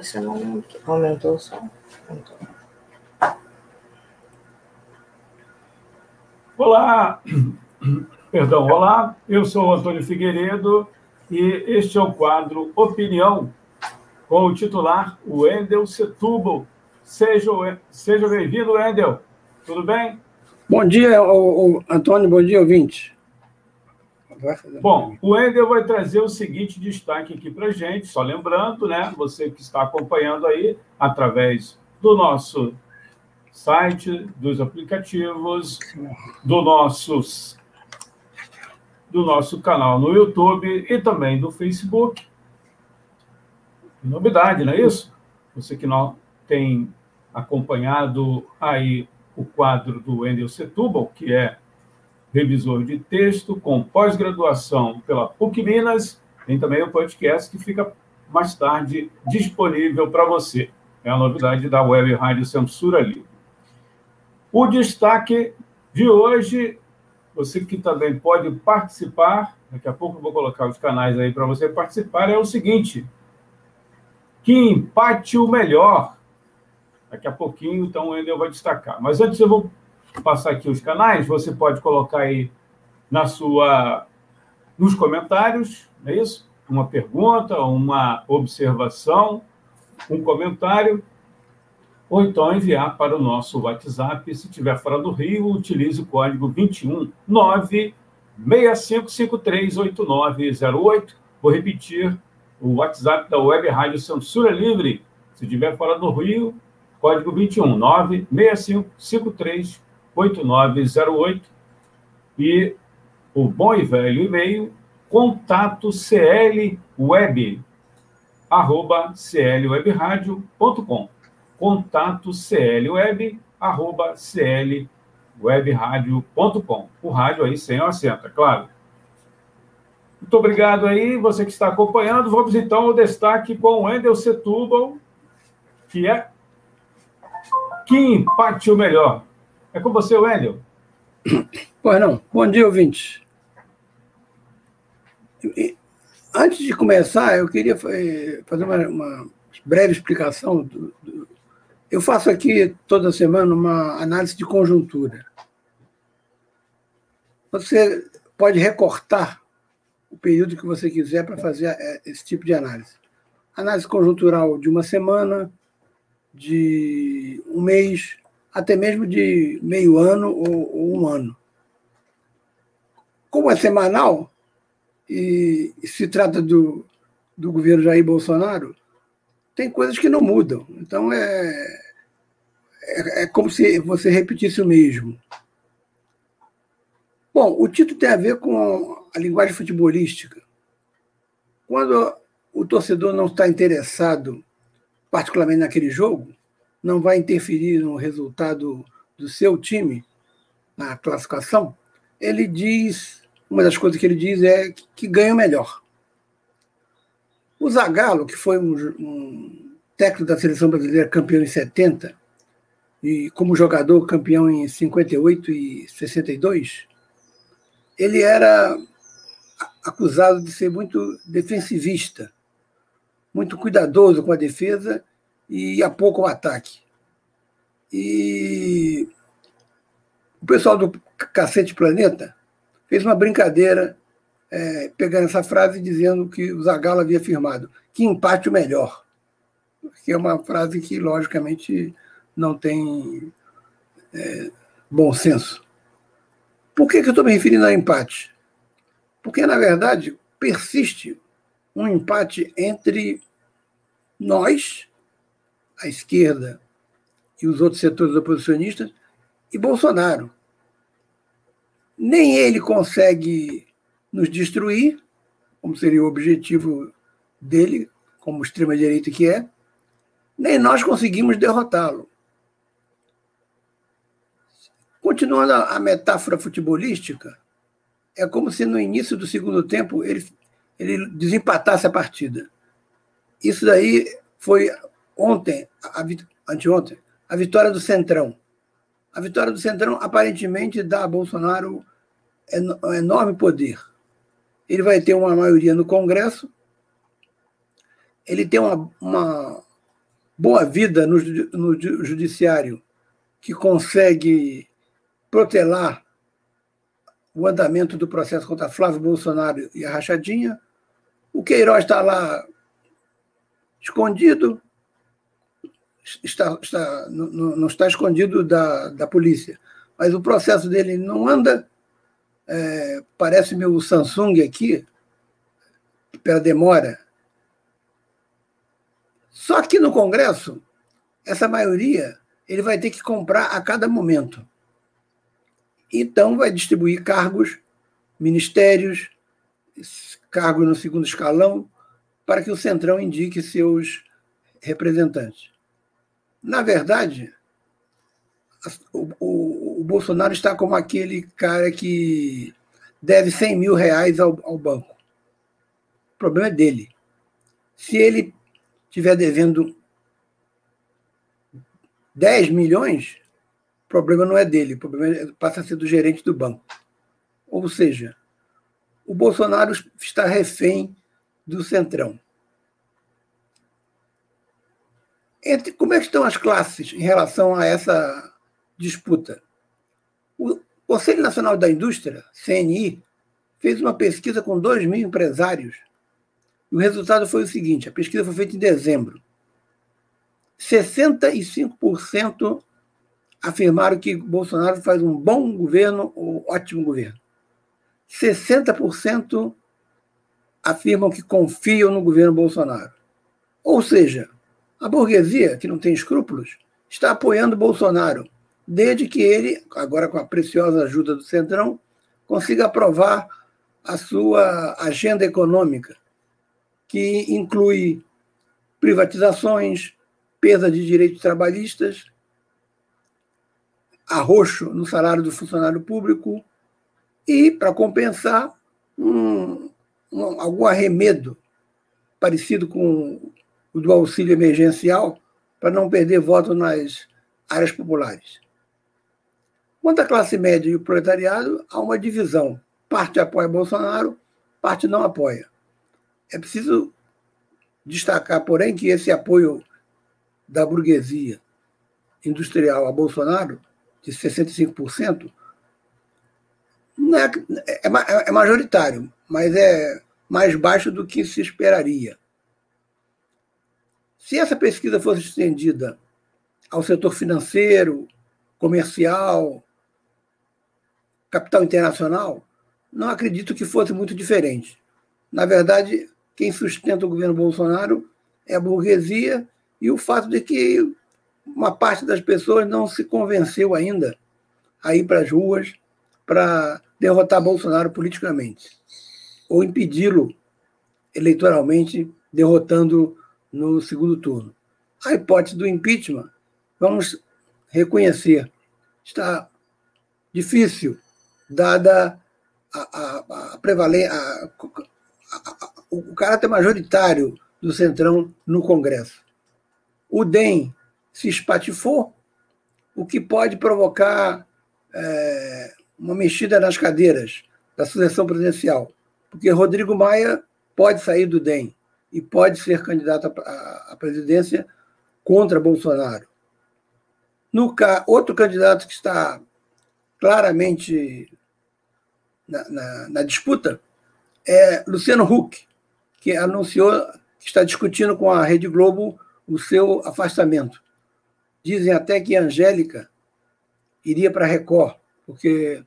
Você não aumentou o som? Aumentou. Olá, perdão, olá, eu sou o Antônio Figueiredo e este é o quadro Opinião com o titular Wendel Setúbal. Seja, seja bem-vindo, Wendel. Tudo bem? Bom dia, Antônio, bom dia, ouvinte. Bom, o Wendel vai trazer o seguinte destaque aqui para gente, só lembrando, né, você que está acompanhando aí através do nosso site, dos aplicativos, do nosso, do nosso canal no YouTube e também do Facebook. Novidade, não é isso? Você que não tem acompanhado aí o quadro do Wendel Setúbal, que é revisor de texto com pós-graduação pela PUC Minas. Tem também o podcast que fica mais tarde disponível para você. É a novidade da Web Rádio Censura Livre. O destaque de hoje, você que também pode participar, daqui a pouco eu vou colocar os canais aí para você participar, é o seguinte: que empate o melhor. Daqui a pouquinho, então, o Wendel vai destacar. Mas antes eu vou passar aqui os canais, você pode colocar aí na sua nos comentários, é isso? Uma pergunta, uma observação, um comentário, ou então enviar para o nosso WhatsApp. Se estiver fora do Rio, utilize o código 21 965538908. Vou repetir o WhatsApp da Web Rádio Censura Livre. Se estiver fora do Rio, código 21 96553 8908 e o bom e velho e-mail contato clweb arroba clwebradio.com contato clweb arroba clwebradio.com o rádio aí sem o acento, é claro. Muito obrigado aí, você que está acompanhando. Vamos então ao destaque com o Wendel Setúbal, que é que empate o melhor. É com você, Wendel. Pois não. Bom dia, ouvintes. Antes de começar, eu queria eh, fazer uma, uma breve explicação. Do, do... Eu faço aqui toda semana uma análise de conjuntura. Você pode recortar o período que você quiser para fazer eh, esse tipo de análise. Análise conjuntural de uma semana, de um mês, até mesmo de meio ano ou, ou um ano. Como é semanal, e se trata do, do governo Jair Bolsonaro, tem coisas que não mudam. Então é, é, é, como se você repetisse o mesmo. Bom, o título tem a ver com a linguagem futebolística. Quando o torcedor não está interessado, particularmente naquele jogo, não vai interferir no resultado do seu time na classificação, ele diz, uma das coisas que ele diz é que ganha melhor. O Zagallo, que foi um, um técnico da seleção brasileira campeão em 70 e como jogador campeão em 58 e 62, ele era acusado de ser muito defensivista, muito cuidadoso com a defesa e a pouco o ataque. E o pessoal do Cacete Planeta fez uma brincadeira é, pegando essa frase dizendo que o Zagallo havia afirmado que empate o melhor. Que é uma frase que, logicamente, não tem é, bom senso. Por que, que eu estou me referindo a empate? Porque, na verdade, persiste um empate entre nós a esquerda e os outros setores oposicionistas e Bolsonaro. Nem ele consegue nos destruir, como seria o objetivo dele, como extrema-direita que é, nem nós conseguimos derrotá-lo. Continuando a metáfora futebolística, é como se no início do segundo tempo ele, ele desempatasse a partida. Isso daí foi ontem, a, anteontem, a vitória do Centrão. A vitória do Centrão aparentemente dá a Bolsonaro um enorme poder. Ele vai ter uma maioria no Congresso, ele tem uma, uma boa vida no, no judiciário que consegue protelar o andamento do processo contra Flávio Bolsonaro e a Rachadinha. O Queiroz está lá escondido, está, está, não, não está escondido da, da polícia, mas o processo dele não anda. É, parece meu Samsung aqui, pela demora. Só que no Congresso, essa maioria ele vai ter que comprar a cada momento. Então, vai distribuir cargos, ministérios, cargos no segundo escalão, para que o Centrão indique seus representantes. Na verdade, o, o, o Bolsonaro está como aquele cara que deve 100 mil reais ao, ao banco. O problema é dele. Se ele estiver devendo 10 milhões, o problema não é dele, o problema é, passa a ser do gerente do banco. Ou seja, o Bolsonaro está refém do Centrão. Entre, como é que estão as classes em relação a essa disputa? O Conselho Nacional da Indústria, CNI, fez uma pesquisa com 2 mil empresários. E o resultado foi o seguinte: a pesquisa foi feita em dezembro. 65% afirmaram que Bolsonaro faz um bom governo ou ótimo governo. 60% afirmam que confiam no governo Bolsonaro. Ou seja, a burguesia, que não tem escrúpulos, está apoiando Bolsonaro, desde que ele, agora com a preciosa ajuda do Centrão, consiga aprovar a sua agenda econômica, que inclui privatizações, perda de direitos trabalhistas, arroxo no salário do funcionário público e, para compensar, um, um, algum arremedo parecido com do auxílio emergencial para não perder voto nas áreas populares. Quanto à classe média e o proletariado, há uma divisão. Parte apoia Bolsonaro, parte não apoia. É preciso destacar, porém, que esse apoio da burguesia industrial a Bolsonaro, de 65%, não é, é, é majoritário, mas é mais baixo do que se esperaria. Se essa pesquisa fosse estendida ao setor financeiro, comercial, capital internacional, não acredito que fosse muito diferente. Na verdade, quem sustenta o governo Bolsonaro é a burguesia e o fato de que uma parte das pessoas não se convenceu ainda a ir para as ruas para derrotar Bolsonaro politicamente ou impedi-lo eleitoralmente, derrotando no segundo turno. A hipótese do impeachment, vamos reconhecer, está difícil, dada a, a, a prevalência, o caráter majoritário do Centrão no Congresso o DEM se espatifou, o que pode provocar é, uma mexida nas cadeiras da sucessão presidencial, porque Rodrigo Maia pode sair do DEM e pode ser candidato à presidência contra Bolsonaro. No outro candidato que está claramente na, na, na disputa é Luciano Huck, que anunciou que está discutindo com a Rede Globo o seu afastamento. Dizem até que Angélica iria para a Record, porque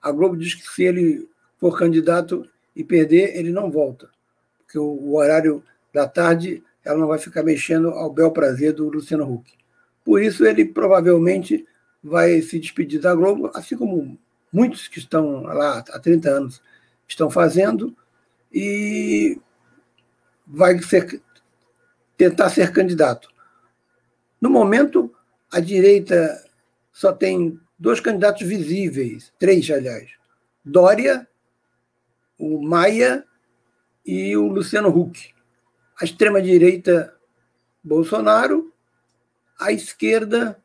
a Globo diz que se ele for candidato e perder, ele não volta, porque o, horário da tarde ela não vai ficar mexendo ao bel prazer do Luciano Huck. Por isso, ele provavelmente vai se despedir da Globo, assim como muitos que estão lá há 30 anos estão fazendo, e vai ser tentar ser candidato. No momento, a direita só tem dois candidatos visíveis, três, aliás: Dória, o Maia e o Luciano Huck. A extrema-direita, Bolsonaro. A esquerda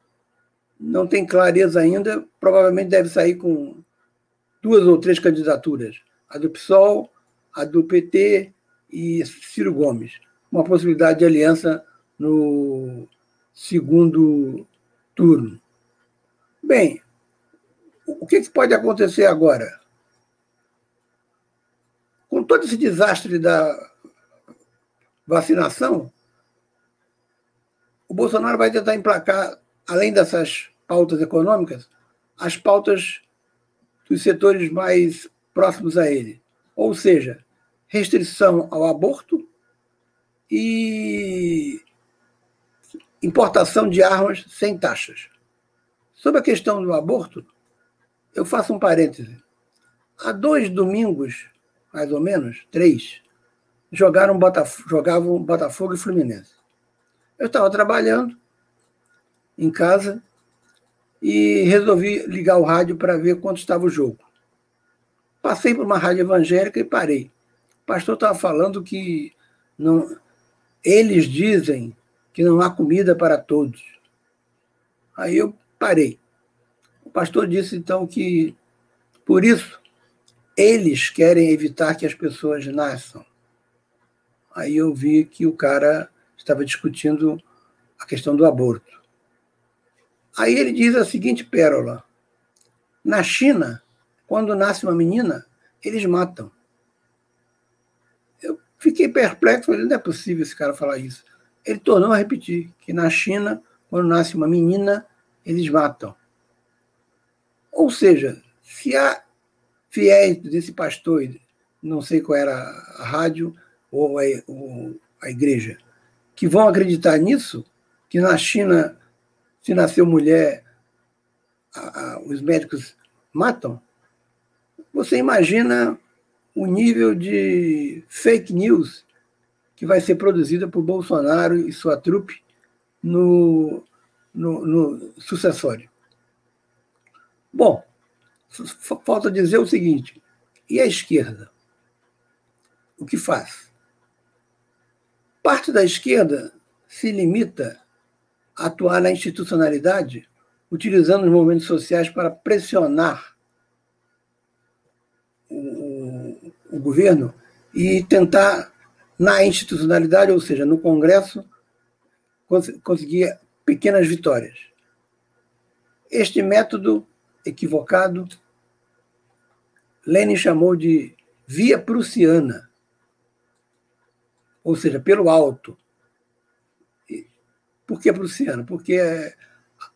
não tem clareza ainda, provavelmente deve sair com duas ou três candidaturas: a do PSOL, a do PT e Ciro Gomes uma possibilidade de aliança no, segundo turno. Bem, o que pode acontecer agora? Todo esse desastre da vacinação, o Bolsonaro vai tentar emplacar, além dessas pautas econômicas, as pautas dos setores mais próximos a ele. Ou seja, restrição ao aborto e importação de armas sem taxas. Sobre a questão do aborto, eu faço um parêntese. Há dois domingos, mais ou menos, três, jogaram Botafogo, jogavam Botafogo e Fluminense. Eu estava trabalhando em casa e resolvi ligar o rádio para ver quanto estava o jogo. Passei por uma rádio evangélica e parei. O pastor estava falando que não, eles dizem que não há comida para todos. Aí eu parei. O pastor disse então que, por isso, eles querem evitar que as pessoas nasçam. Aí eu vi que o cara estava discutindo a questão do aborto. Aí ele diz a seguinte pérola: na China, quando nasce uma menina, eles matam. Eu fiquei perplexo, falei, não é possível esse cara falar isso. Ele tornou a repetir que na China, quando nasce uma menina, eles matam. Ou seja, se há fiéis desse pastor, não sei qual era a rádio ou a, ou a igreja, que vão acreditar nisso, que na China, se nasceu mulher, a, a, os médicos matam, você imagina o nível de fake news que vai ser produzida por Bolsonaro e sua trupe no, no, no sucessório. Bom, falta dizer o seguinte: e a esquerda? O que faz? Parte da esquerda se limita a atuar na institucionalidade, utilizando os movimentos sociais para pressionar o, o governo e tentar, na institucionalidade, ou seja, no Congresso, cons conseguir pequenas vitórias. Este método equivocado, Lenin chamou de via prussiana, ou seja, pelo alto. Por que prussiana? Porque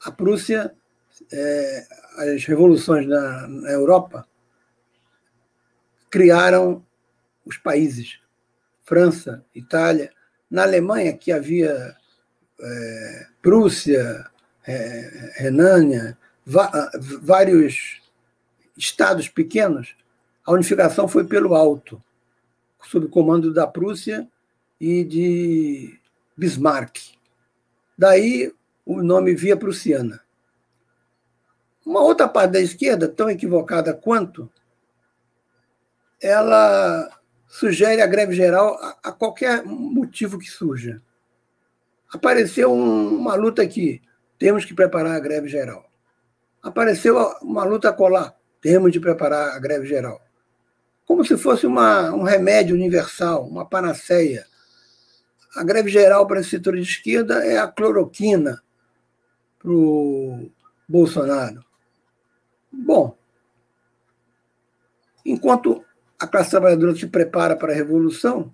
a Prússia, é, as revoluções na, na Europa, criaram os países. França, Itália. Na Alemanha, que havia é, Prússia, é, Renânia, vários estados pequenos, a unificação foi pelo alto, sob comando da Prússia e de Bismarck. Daí o nome Via Prussiana. Uma outra parte da esquerda, tão equivocada quanto, ela sugere a greve geral a, a qualquer motivo que surja. Apareceu um, uma luta aqui, temos que preparar a greve geral. Apareceu uma luta colar, temos de preparar a greve geral. Como se fosse uma, um remédio universal, uma panaceia. A greve geral para esse setor de esquerda é a cloroquina para o Bolsonaro. Bom, enquanto a classe trabalhadora se prepara para a revolução,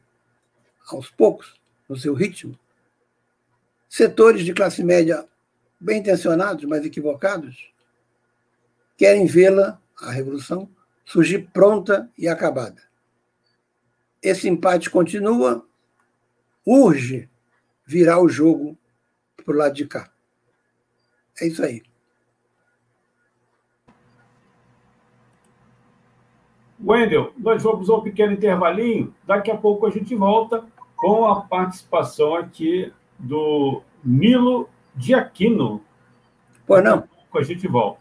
aos poucos, no seu ritmo, setores de classe média bem intencionados, mas equivocados, querem vê-la, a revolução, surgir pronta e acabada. Esse empate continua, urge virar o jogo para o lado de cá. É isso aí. Wendel, nós vamos a um pequeno intervalinho. Daqui a pouco a gente volta com a participação aqui do Milo de Aquino. Pois não. Daqui a pouco a gente volta.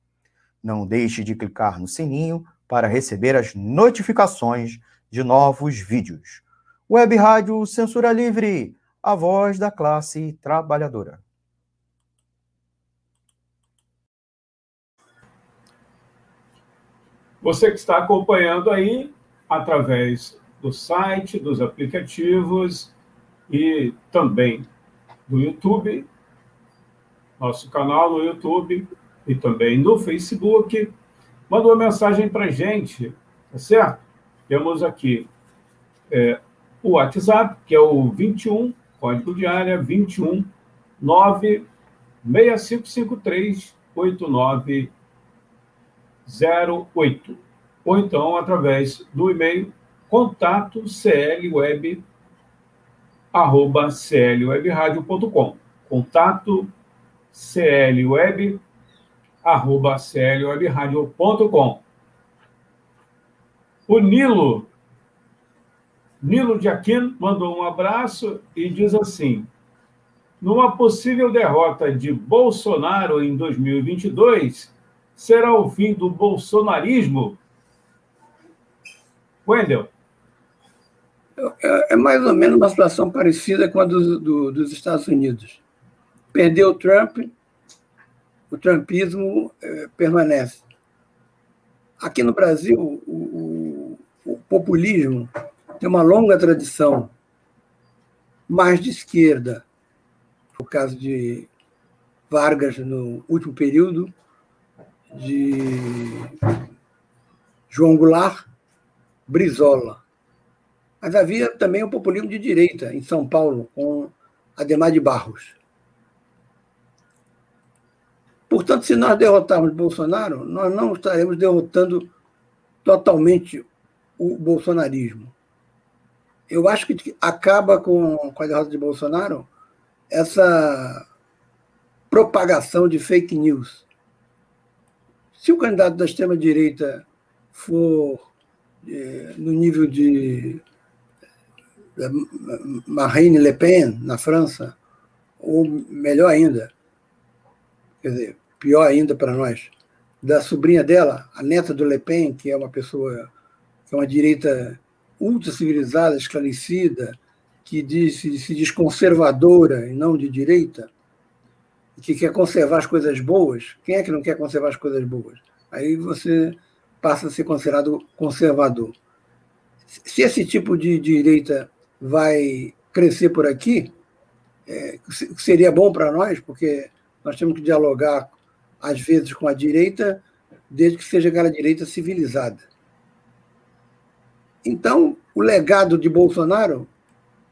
Não deixe de clicar no sininho para receber as notificações de novos vídeos. Web Rádio Censura Livre, a voz da classe trabalhadora. Você que está acompanhando aí através do site, dos aplicativos e também do YouTube, nosso canal no YouTube e também no Facebook. Manda uma mensagem para a gente, tá certo? Temos aqui é, o WhatsApp, que é o 21, código de área 21 96553 8908. Ou então através do e-mail contato clweb arroba clwebradio.com. Contato clweb arroba clwebradio.com. O Nilo, Nilo de Aquino, mandou um abraço e diz assim: numa possível derrota de Bolsonaro em 2022, será o fim do bolsonarismo? Wendel. É, é mais ou menos uma situação parecida com a do, dos Estados Unidos. Perdeu o Trump, o trumpismo é, permanece. Aqui no Brasil, o, o, o populismo tem uma longa tradição mais de esquerda. O caso de Vargas no último período, de João Goulart, Brizola. Mas havia também o populismo de direita em São Paulo, com Ademar de Barros. Portanto, se nós derrotarmos Bolsonaro, nós não estaremos derrotando totalmente o bolsonarismo. Eu acho que acaba com, a derrota de Bolsonaro essa propagação de fake news. Se o candidato da extrema-direita for é, no nível de Marine Le Pen, na França, ou melhor ainda, quer dizer, pior ainda para nós, da sobrinha dela, a neta do Le Pen, que é uma pessoa, que é uma direita ultra civilizada, esclarecida, que diz, se diz conservadora e não de direita, que quer conservar as coisas boas. Quem é que não quer conservar as coisas boas? Aí você passa a ser considerado conservador. Se esse tipo de direita vai crescer por aqui, é, seria bom para nós, porque nós temos que dialogar às vezes com a direita, desde que seja aquela direita civilizada. Então, o legado de Bolsonaro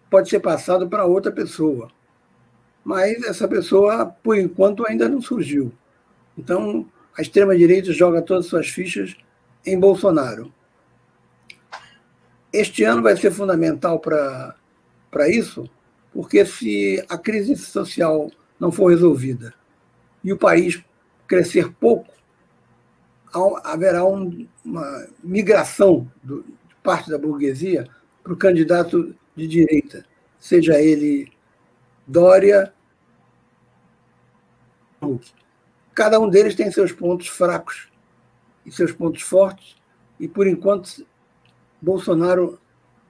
pode ser passado para outra pessoa. Mas essa pessoa, por enquanto, ainda não surgiu. Então, a extrema-direita joga todas as suas fichas em Bolsonaro. Este ano vai ser fundamental para isso, porque se a crise social não for resolvida e o país crescer pouco, haverá um, uma migração do, de parte da burguesia para o candidato de direita, seja ele Dória, Huck. Cada um deles tem seus pontos fracos e seus pontos fortes, e por enquanto Bolsonaro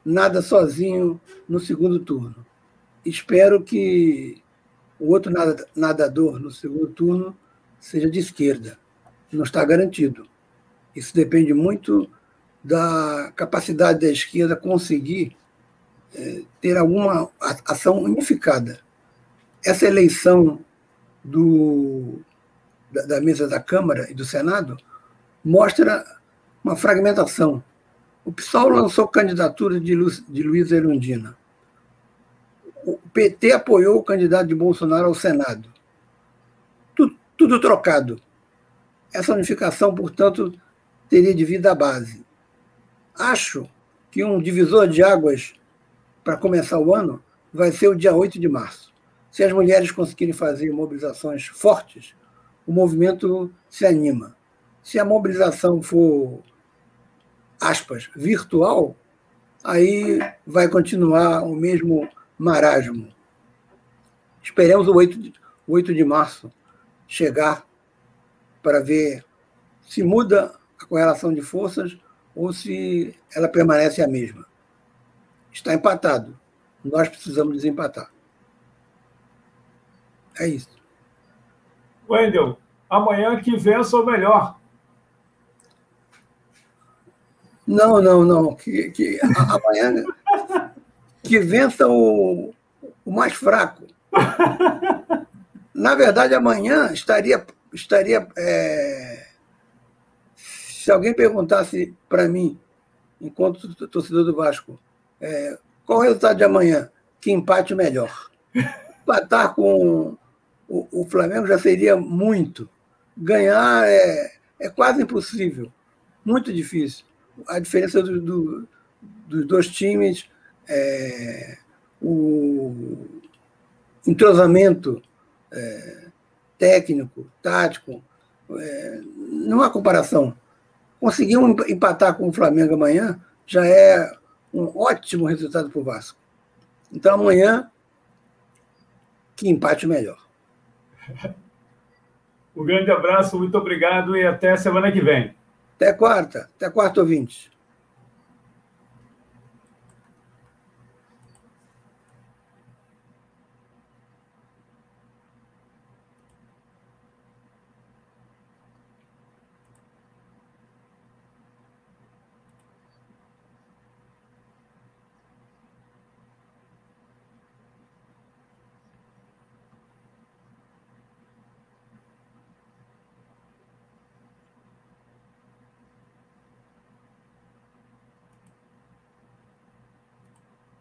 nada sozinho no segundo turno. Espero que o outro nadador no segundo turno seja de esquerda. Não está garantido. Isso depende muito da capacidade da esquerda conseguir é, ter alguma ação unificada. Essa eleição do, da, da, mesa da Câmara e do Senado mostra uma fragmentação. O PSOL lançou candidatura de, Lu, de Luiz Erundina. O PT apoiou o candidato de Bolsonaro ao Senado. Tudo, trocado. Essa unificação, portanto, teria de vir da base. Acho que um divisor de águas para começar o ano vai ser o dia 8 de março. Se as mulheres conseguirem fazer mobilizações fortes, o movimento se anima. Se a mobilização for, aspas, virtual, aí vai continuar o mesmo marasmo. Esperemos o 8 de, 8 de março chegar para ver se muda a correlação de forças ou se ela permanece a mesma. Está empatado. Nós precisamos desempatar. É isso. Wendel, amanhã que vença o melhor. Não, não, não. Que, que amanhã que vença o, o mais fraco. Na verdade, amanhã estaria, estaria é, se alguém perguntasse para mim, enquanto torcedor do Vasco, é, qual o resultado de amanhã? Que empate melhor. Empatar com o, o, Flamengo já seria muito. Ganhar é, é quase impossível. Muito difícil. A diferença do, do, dos dois times, é, o entrosamento é, técnico, tático, é, não há comparação. Conseguir empatar com o Flamengo amanhã já é um ótimo resultado para o Vasco. Então amanhã, que empate melhor. Um grande abraço, muito obrigado e até semana que vem. Até quarta, até quarta, ouvinte.